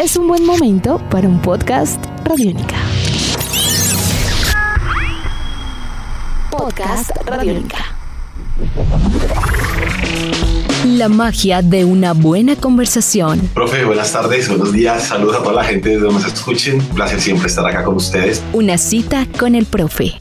es un buen momento para un podcast Radiónica. Podcast Radiónica. La magia de una buena conversación. Profe, buenas tardes, buenos días, saludos a toda la gente de donde nos escuchen. Un placer siempre estar acá con ustedes. Una cita con el profe.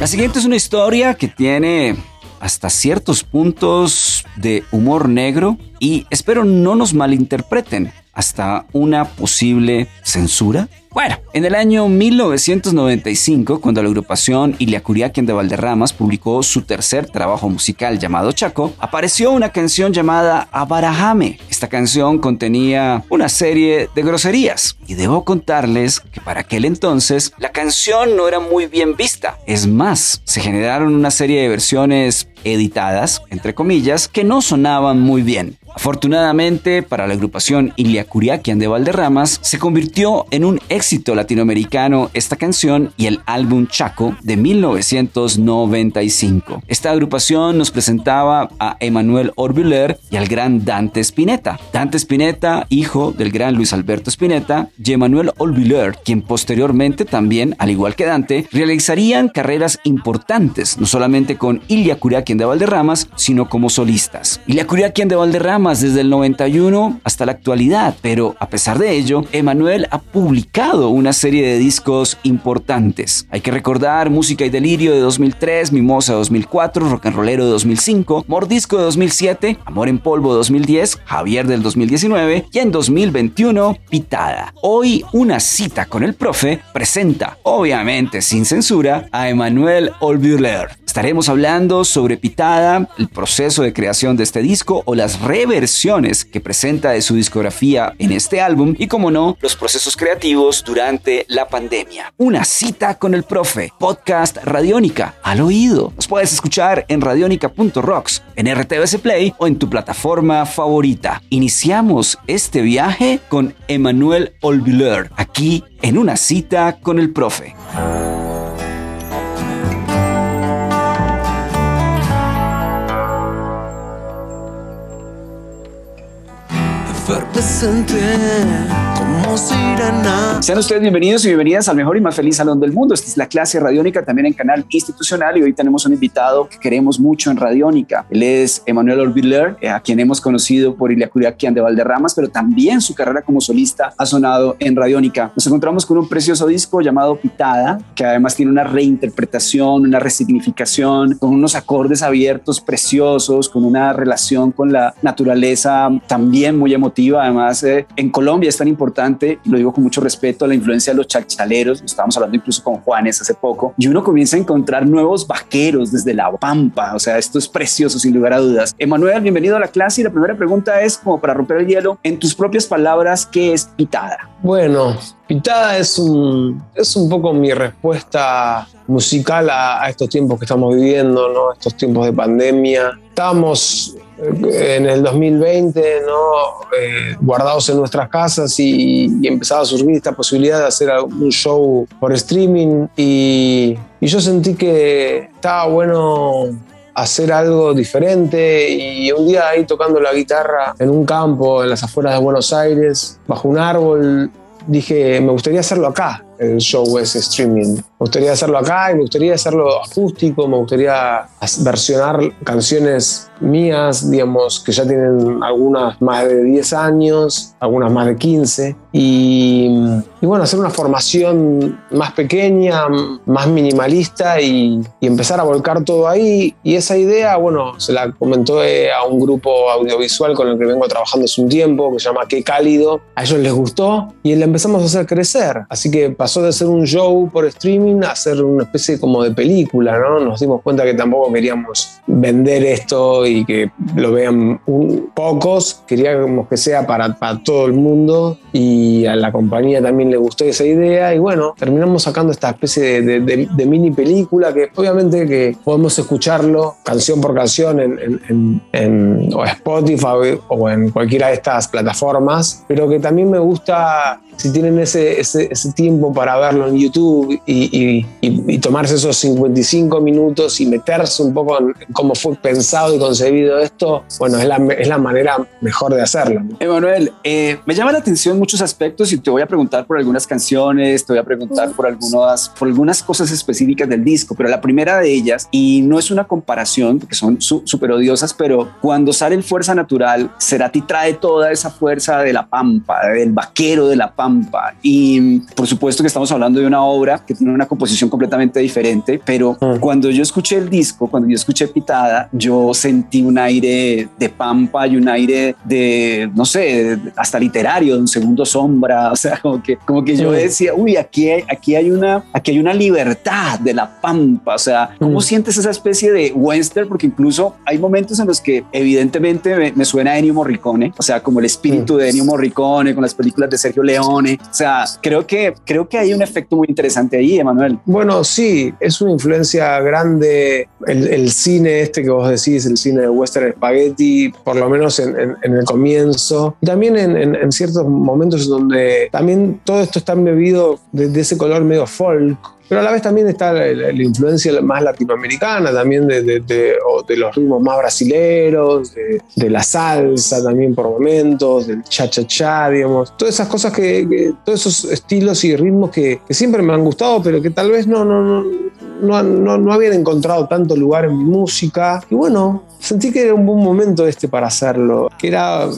La siguiente es una historia que tiene hasta ciertos puntos de humor negro y espero no nos malinterpreten. Hasta una posible censura bueno, en el año 1995, cuando la agrupación Iliacuriaquien de Valderramas publicó su tercer trabajo musical llamado Chaco, apareció una canción llamada Abarajame. Esta canción contenía una serie de groserías y debo contarles que para aquel entonces la canción no era muy bien vista. Es más, se generaron una serie de versiones editadas, entre comillas, que no sonaban muy bien. Afortunadamente para la agrupación Iliacuriaquian de Valderramas, se convirtió en un éxito latinoamericano esta canción y el álbum Chaco de 1995. Esta agrupación nos presentaba a Emanuel Orbuler y al gran Dante Spinetta. Dante Spinetta, hijo del gran Luis Alberto Spinetta, y Emanuel Orbuler, quien posteriormente también, al igual que Dante, realizarían carreras importantes, no solamente con Iliacuriaquian de Valderramas, sino como solistas. Iliacuriaquian de Valderramas desde el 91 hasta la actualidad, pero a pesar de ello, Emanuel ha publicado una serie de discos importantes. Hay que recordar Música y Delirio de 2003, Mimosa de 2004, Rock and Rollero de 2005, Mordisco de 2007, Amor en Polvo de 2010, Javier del 2019 y en 2021 Pitada. Hoy una cita con el profe presenta, obviamente sin censura, a Emanuel Olbuler. Estaremos hablando sobre Pitada, el proceso de creación de este disco o las reversiones que presenta de su discografía en este álbum y, como no, los procesos creativos durante la pandemia. Una cita con el profe, podcast Radiónica, al oído. Nos puedes escuchar en radionica.rocks, en RTVS Play o en tu plataforma favorita. Iniciamos este viaje con Emanuel Olviller, aquí en una cita con el profe. Sean ustedes bienvenidos y bienvenidas al mejor y más feliz salón del mundo. Esta es la clase radiónica también en canal institucional y hoy tenemos un invitado que queremos mucho en radiónica. Él es Emanuel Orviller, eh, a quien hemos conocido por Iliacuriaquian de Valderramas, pero también su carrera como solista ha sonado en radiónica. Nos encontramos con un precioso disco llamado Pitada, que además tiene una reinterpretación, una resignificación, con unos acordes abiertos preciosos, con una relación con la naturaleza también muy emotiva. Además, eh, en Colombia es tan importante, lo digo con mucho respeto, la influencia de los chachaleros, estábamos hablando incluso con Juanes hace poco, y uno comienza a encontrar nuevos vaqueros desde la pampa, o sea, esto es precioso sin lugar a dudas. Emanuel, bienvenido a la clase y la primera pregunta es como para romper el hielo, en tus propias palabras, ¿qué es pitada? Bueno, pitada es un, es un poco mi respuesta musical a, a estos tiempos que estamos viviendo, ¿no? estos tiempos de pandemia. Estamos en el 2020, ¿no? Eh, guardados en nuestras casas y, y, empezaba a surgir esta posibilidad de hacer un show por streaming y, y yo sentí que estaba bueno hacer algo diferente y un día ahí tocando la guitarra en un campo en las afueras de Buenos Aires, bajo un árbol, dije, me gustaría hacerlo acá, el show ese streaming. Me gustaría hacerlo acá y me gustaría hacerlo acústico, me gustaría versionar canciones mías, digamos, que ya tienen algunas más de 10 años, algunas más de 15, y, y bueno, hacer una formación más pequeña, más minimalista y, y, empezar a volcar todo ahí. Y esa idea, bueno, se la comentó a un grupo audiovisual con el que vengo trabajando hace un tiempo, que se llama Qué Cálido. A ellos les gustó y le empezamos a hacer crecer. Así que pasó de ser un show por streaming a ser una especie como de película, ¿no? Nos dimos cuenta que tampoco queríamos vender esto y que lo vean un, pocos, queríamos que sea para, todo el mundo y a la compañía también le gustó esa idea. Y bueno, terminamos sacando esta especie de, mini película que obviamente que podemos escucharlo canción por canción en, en, Spotify o en cualquiera de estas plataformas, pero que también me gusta si tienen ese, ese tiempo para verlo en YouTube y, tomarse esos 55 minutos y meterse un poco en cómo fue pensado y concebido esto, bueno, es la, es la manera mejor de hacerlo. Emanuel, eh, me llama la atención muchos aspectos y te voy a preguntar por algunas canciones, te voy a preguntar por algunas, por algunas cosas específicas del disco, pero la primera de ellas, y no es una comparación, porque son súper odiosas, pero cuando sale en Fuerza Natural, Cerati trae toda esa fuerza de la pampa, del vaquero de la pampa. Y por supuesto que estamos hablando de una obra que tiene una composición completamente diferente, pero mm. cuando yo escuché el disco, cuando yo escuché Pitada, yo sentí un aire de pampa y un aire de, no sé, hasta literario, de un segundo sombra, o sea, como que, como que yo mm. decía, uy, aquí hay, aquí hay una, aquí hay una libertad de la pampa, o sea, ¿cómo mm. sientes esa especie de western? Porque incluso hay momentos en los que evidentemente me, suena a Ennio Morricone, o sea, como el espíritu de Ennio Morricone con las películas de Sergio Leone, o sea, creo que, creo que hay un efecto muy interesante ahí, Emanuel. Bueno, sí, es una influencia grande el, cine este que vos decís, el cine de western spaghetti, por lo menos en, el comienzo, también en, ciertos momentos donde también todo esto está embebido de ese color medio folk, pero a la vez también está la, influencia más latinoamericana, también de, de, los ritmos más brasileros, de, la salsa también por momentos, del cha-cha-cha, digamos. Todas esas cosas que, todos esos estilos y ritmos que, siempre me han gustado, pero que tal vez no, no, no, no, no habían encontrado tanto lugar en mi música. Y bueno, sentí que era un buen momento este para hacerlo, que era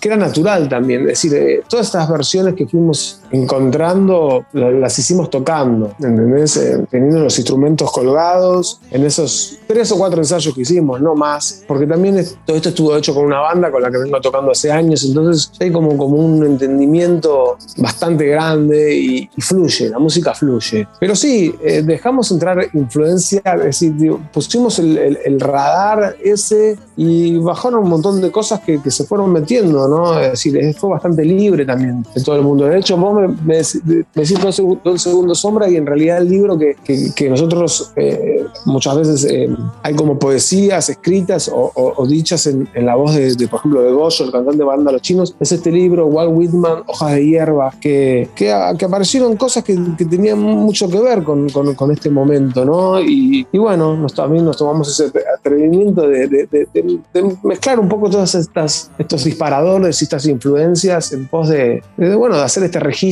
que era natural también. Es decir, eh, todas estas versiones que fuimos encontrando las hicimos tocando, ¿entendés? Eh, teniendo los instrumentos colgados en esos tres o cuatro ensayos que hicimos, no más, porque también todo esto estuvo hecho con una banda con la que vengo tocando hace años, entonces hay como, como un entendimiento bastante grande y, fluye, la música fluye. Pero sí, eh, dejamos entrar influencia, es decir, pusimos el, radar ese y bajaron un montón de cosas que, que se fueron metiendo, ¿no? Es decir, fue bastante libre también de todo el mundo. De hecho, vos me, decís todo, el segundo sombra y en realidad el libro que, que, nosotros eh, muchas veces eh, hay como poesías escritas o, dichas en, la voz de, por ejemplo, de Goyo, el cantante de banda Los Chinos, es este libro, Walt Whitman, Hojas de Hierba, que, que, aparecieron cosas que, tenían mucho que ver con, con, este momento, ¿no? Y, y, bueno, nos, también nos tomamos ese atrevimiento de, de mezclar un poco estas estos disparadores y estas influencias en pos de, bueno, de hacer este registro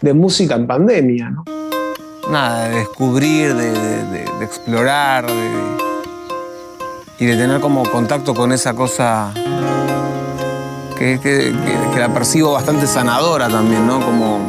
de música en pandemia. ¿no? Nada, de descubrir, de, explorar y de tener como contacto con esa cosa que, que, la percibo bastante sanadora también, ¿no? Como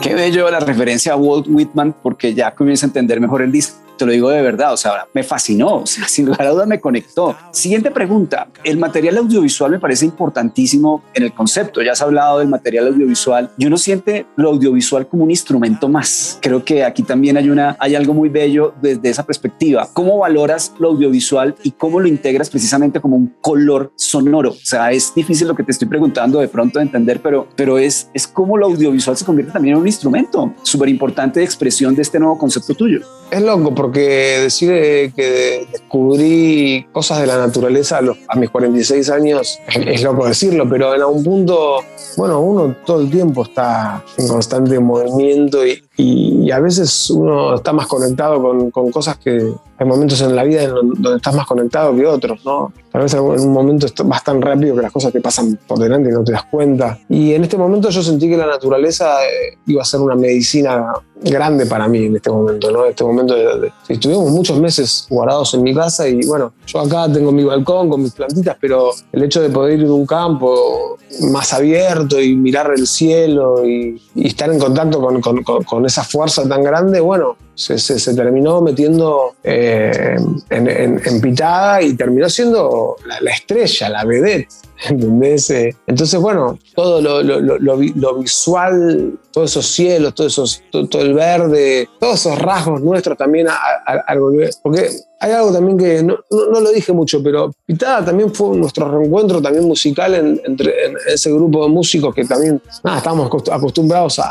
Qué bello la referencia a Walt Whitman porque ya comienza a entender mejor el disco te lo digo de verdad, o sea, me fascinó, o sea, sin lugar a duda me conectó. Siguiente pregunta, el material audiovisual me parece importantísimo en el concepto, ya has hablado del material audiovisual, yo no siente lo audiovisual como un instrumento más, creo que aquí también hay, una, hay algo muy bello desde esa perspectiva. ¿Cómo valoras lo audiovisual y cómo lo integras precisamente como un color sonoro? O sea, es difícil lo que te estoy preguntando de pronto de entender, pero, pero es, es cómo lo audiovisual se convierte también en un instrumento súper importante de expresión de este nuevo concepto tuyo. Es loco porque decir que descubrí cosas de la naturaleza a, mis 46 años es, loco decirlo, pero en algún punto, bueno, uno todo el tiempo está en constante movimiento y, y, a veces uno está más conectado con, con, cosas que hay momentos en la vida en donde estás más conectado que otros, ¿no? Tal vez en un momento vas tan rápido que las cosas te pasan por delante y no te das cuenta. Y en este momento yo sentí que la naturaleza eh, iba a ser una medicina grande para mí en este momento, ¿no? Este momento de, estuvimos muchos meses guardados en mi casa y bueno, yo acá tengo mi balcón con mis plantitas, pero el hecho de poder ir a un campo más abierto y mirar el cielo y, estar en contacto con, con, con esa fuerza tan grande, bueno, se, se, terminó metiendo eh, en, en, pitada y terminó siendo la, estrella, la vedette. ¿Entendés? Eh, entonces, bueno, todo lo, lo, lo, visual, todos esos cielos, todo, esos, todo, el verde, todos esos rasgos nuestros también al volver. Porque hay algo también que no, no, lo dije mucho, pero Pitada también fue nuestro reencuentro también musical entre ese grupo de músicos que también nada, estábamos acostumbrados a,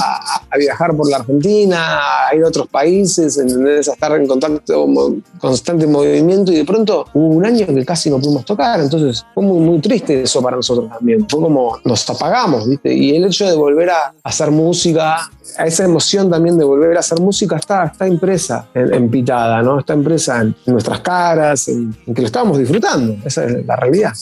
a, viajar por la Argentina, a ir a otros países meses, ¿entendés? A estar en contacto, constante movimiento y de pronto hubo un año que casi no pudimos tocar, entonces fue muy, muy triste eso para nosotros también, fue como nos apagamos, ¿viste? Y el hecho de volver a hacer música, a esa emoción también de volver a hacer música está, está impresa en, Pitada, ¿no? Está impresa en, nuestras caras, en, en que lo estábamos disfrutando, esa es la realidad.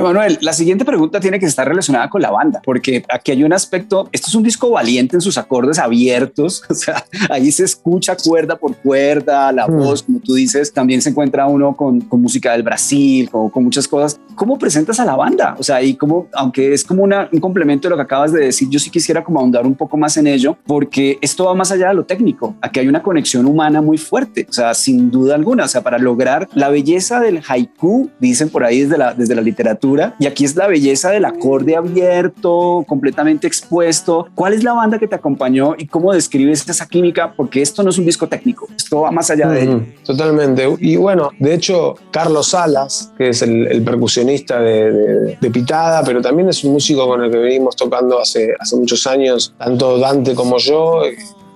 Manuel, la siguiente pregunta tiene que estar relacionada con la banda, porque aquí hay un aspecto, esto es un disco valiente en sus acordes abiertos, o sea, ahí se escucha cuerda por cuerda, la mm. voz, como tú dices, también se encuentra uno con, con música del Brasil, con, con, muchas cosas. ¿Cómo presentas a la banda? O sea, y como, aunque es como una, un complemento de lo que acabas de decir, yo sí quisiera como ahondar un poco más en ello, porque esto va más allá de lo técnico. Aquí hay una conexión humana muy fuerte, o sea, sin duda alguna, o sea, para lograr la belleza del haiku, dicen por ahí desde la, desde la literatura, y aquí es la belleza del acorde abierto, completamente expuesto. ¿Cuál es la banda que te acompañó y cómo describes esa química? Porque esto no es un disco técnico, esto va más allá de ello. Totalmente. Y bueno, de hecho, Carlos Salas, que es el, percusionista de, Pitada, pero también es un músico con el que venimos tocando hace, hace muchos años, tanto Dante como yo,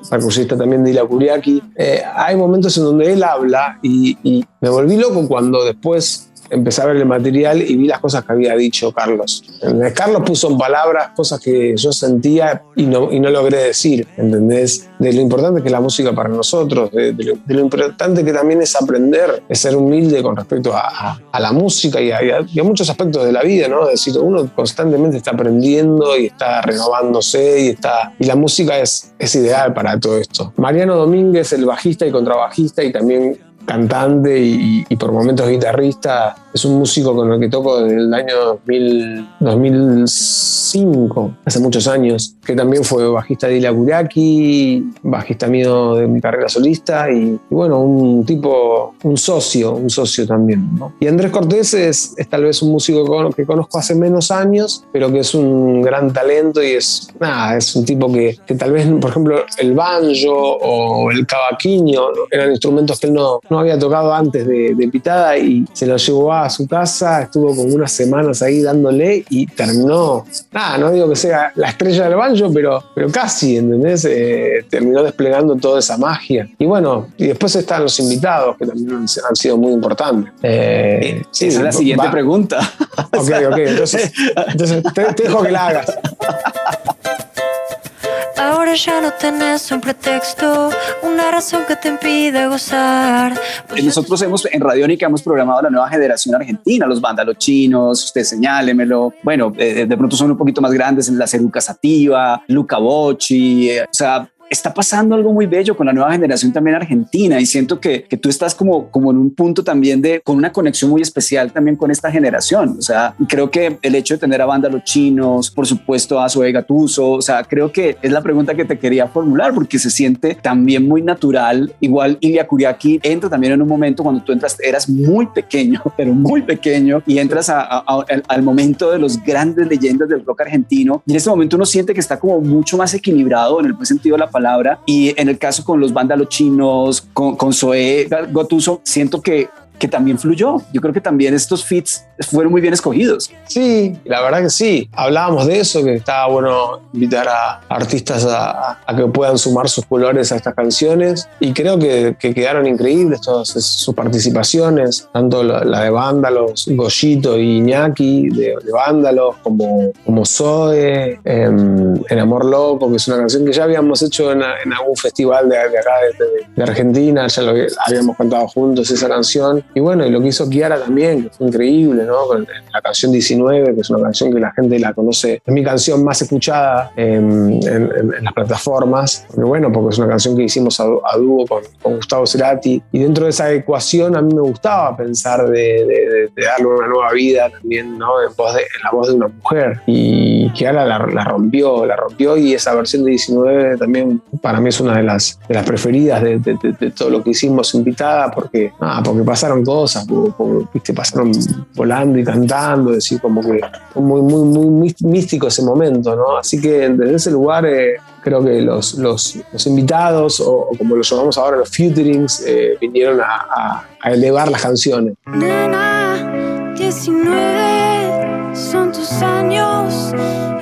percusista también de Ila Kuriaki. Eh, hay momentos en donde él habla y, y, me volví loco cuando después empecé a ver el material y vi las cosas que había dicho Carlos. Carlos puso en palabras cosas que yo sentía y no, y no logré decir, ¿entendés? De lo importante que es la música para nosotros, de, lo, importante que también es aprender, es ser humilde con respecto a, la música y a, muchos aspectos de la vida, ¿no? Es decir, uno constantemente está aprendiendo y está renovándose y, está, y la música es, es ideal para todo esto. Mariano Domínguez, el bajista y contrabajista y también cantante y, por momentos guitarrista es un músico con el que toco desde el año 2005, hace muchos años, que también fue bajista de Ila Kuraki, bajista mío de mi carrera solista y, bueno, un tipo, un socio, un socio también. Y Andrés Cortés es, tal vez un músico que conozco hace menos años, pero que es un gran talento y es, nada, es un tipo que, que tal vez, por ejemplo, el banjo o el cavaquinho eran instrumentos que él no, no había tocado antes de, de Pitada y se lo llevó a su casa, estuvo como unas semanas ahí dándole y terminó, nada, no digo que sea la estrella del banjo, pero, pero casi, ¿entendés? Eh, terminó desplegando toda esa magia. Y bueno, y después están los invitados, que también han, sido muy importantes. Eh, esa es la siguiente pregunta. Ok, ok, entonces, entonces te dejo que la hagas. Ahora ya no tenés un pretexto, una razón que te impide gozar. Pues nosotros hemos, en Radiónica hemos programado la nueva generación argentina, los vándalos chinos, usted señálemelo. Bueno, eh, de pronto son un poquito más grandes en la Ceruca Sativa, Luca Bocci, eh, o sea, está pasando algo muy bello con la nueva generación también argentina y siento que, que, tú estás como, como en un punto también de con una conexión muy especial también con esta generación. O sea, creo que el hecho de tener a banda los chinos, por supuesto a Zoe Gatuso, o sea, creo que es la pregunta que te quería formular porque se siente también muy natural. Igual Ilya Kuriaki entra también en un momento cuando tú entras, eras muy pequeño, pero muy pequeño y entras al momento de los grandes leyendas del rock argentino y en este momento uno siente que está como mucho más equilibrado en el buen sentido de la palabra y en el caso con los vándalos chinos, con, con Gotuso, siento que que también fluyó. Yo creo que también estos fits fueron muy bien escogidos. Sí, la verdad que sí. Hablábamos de eso, que estaba bueno invitar a artistas a, que puedan sumar sus colores a estas canciones y creo que, quedaron increíbles todas sus participaciones, tanto la, de Vándalos, Goyito y Iñaki de, de Vándalos, como, como Zoe, en, Amor Loco, que es una canción que ya habíamos hecho en, algún festival de, acá de, Argentina, ya lo habíamos cantado juntos esa canción y bueno, y lo que hizo Kiara también, que fue increíble, ¿no? Con la canción 19, que es una canción que la gente la conoce, es mi canción más escuchada en, las plataformas. Porque bueno, porque es una canción que hicimos a, dúo con, Gustavo Cerati. Y dentro de esa ecuación a mí me gustaba pensar de, darle una nueva vida también, ¿no? En, voz en la voz de una mujer. Y Kiara la, la, rompió, la rompió y esa versión de 19 también para mí es una de las, de las preferidas de, todo lo que hicimos invitada porque, ah, porque pasaron cosas, como, ¿viste? pasaron volando y cantando, decir, como que muy, muy, muy místico ese momento, ¿no? Así que desde ese lugar eh, creo que los, los, los invitados, o, como lo llamamos ahora, los futurings, eh, vinieron a, a, elevar las canciones. Nena, 19 son tus años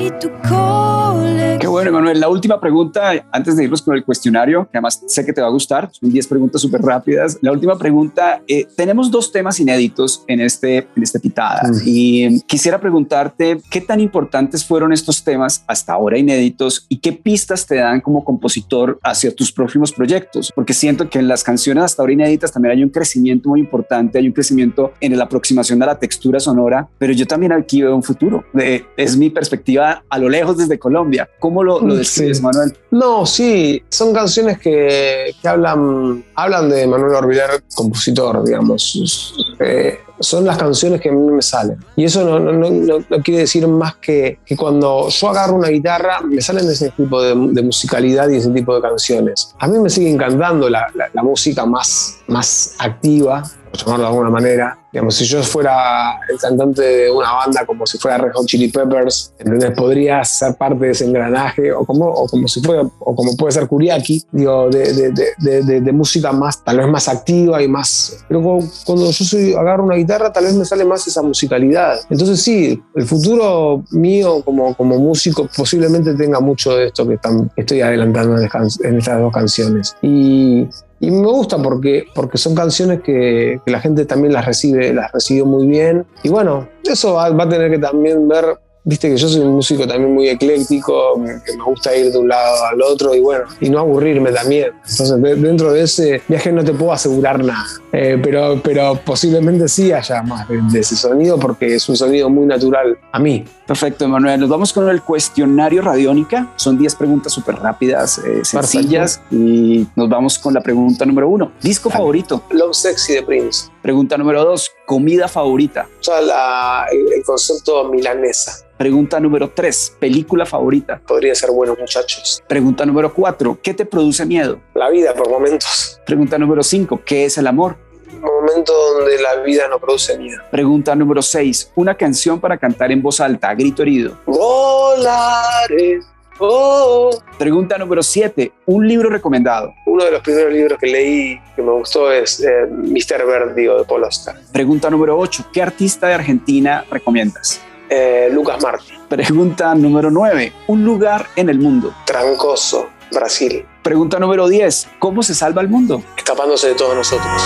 y tu cole. Qué bueno, Emanuel. La última pregunta, antes de irnos con el cuestionario, que además sé que te va a gustar, son 10 preguntas súper rápidas. La última pregunta, eh, tenemos dos temas inéditos en este, en este pitada Mm. y eh, quisiera preguntarte qué tan importantes fueron estos temas hasta ahora inéditos y qué pistas te dan como compositor hacia tus próximos proyectos, porque siento que en las canciones hasta ahora inéditas también hay un crecimiento muy importante, hay un crecimiento en la aproximación a la textura sonora, pero yo también aquí veo un futuro. Eh, es mi perspectiva a lo lejos desde Colombia. ¿Cómo lo, lo Sí. describes, Manuel? No, sí, son canciones que, que hablan, hablan de Manuel Orbiler, compositor, digamos. Eh, son las canciones que a mí me salen. Y eso no, no- no- no- no quiere decir más que, que cuando yo agarro una guitarra, me salen ese tipo de, de musicalidad y ese tipo de canciones. A mí me sigue encantando la, la- la música más, más activa, por llamarlo de alguna manera. Digamos, si yo fuera el cantante de una banda como si fuera Red Hot Chili Peppers, ¿entendés? podría ser parte de ese engranaje, o como, o como si fuera, o como puede ser Kuriaki, digo, de, de- de- de- música más, tal vez más activa y más. Pero cu- cuando yo soy, agarro una guitarra, tal vez me sale más esa musicalidad. Entonces, sí, el futuro mío como, como músico posiblemente tenga mucho de esto que, están- estoy adelantando en, en estas dos canciones. Y, y me gusta porque, porque son canciones que, que la gente también las recibe, las recibió muy bien. Y bueno, eso va, va a tener que también ver, viste que yo soy un músico también muy ecléctico, que me gusta ir de un lado al otro y bueno, y no aburrirme también. Entonces de- dentro de ese viaje no te puedo asegurar nada, Eh, pero, pero posiblemente sí haya más de, de ese sonido porque es un sonido muy natural a mí. Perfecto, Emanuel. Nos vamos con el cuestionario Radiónica. Son 10 preguntas súper rápidas, eh, sencillas. Y nos vamos con la pregunta número uno. Disco Dale. favorito. Love Sexy de Prince. Pregunta número dos. Comida favorita. O sea, la- el, concepto milanesa. Pregunta número tres. Película favorita. Podría ser buenos muchachos. Pregunta número cuatro. ¿Qué te produce miedo? La vida por momentos. Pregunta número cinco. ¿Qué es el amor? Un momento donde la vida no produce miedo. Pregunta número seis. Una canción para cantar en voz alta, a grito herido. Volaré. Oh. Pregunta número siete. Un libro recomendado. Uno de los primeros libros que leí que me gustó es eh, Mr. Vertigo de Paul Auster. Pregunta número ocho. ¿Qué artista de Argentina recomiendas? Eh, Lucas Martín. Pregunta número 9. Un lugar en el mundo. Trancoso, Brasil. Pregunta número 10. ¿Cómo se salva el mundo? Escapándose de todos nosotros.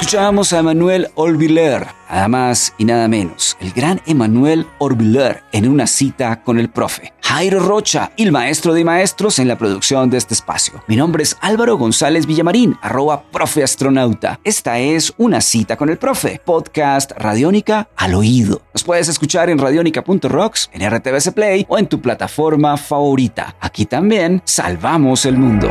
Escuchábamos a Emmanuel Orbiler, nada más y nada menos, el gran Emmanuel Orbiler en una cita con el profe. Jairo Rocha, el maestro de maestros en la producción de este espacio. Mi nombre es Álvaro González Villamarín, arroba profe astronauta. Esta es una cita con el profe, podcast Radiónica al oído. Nos puedes escuchar en radionica.rocks, en RTBC Play o en tu plataforma favorita. Aquí también salvamos el mundo.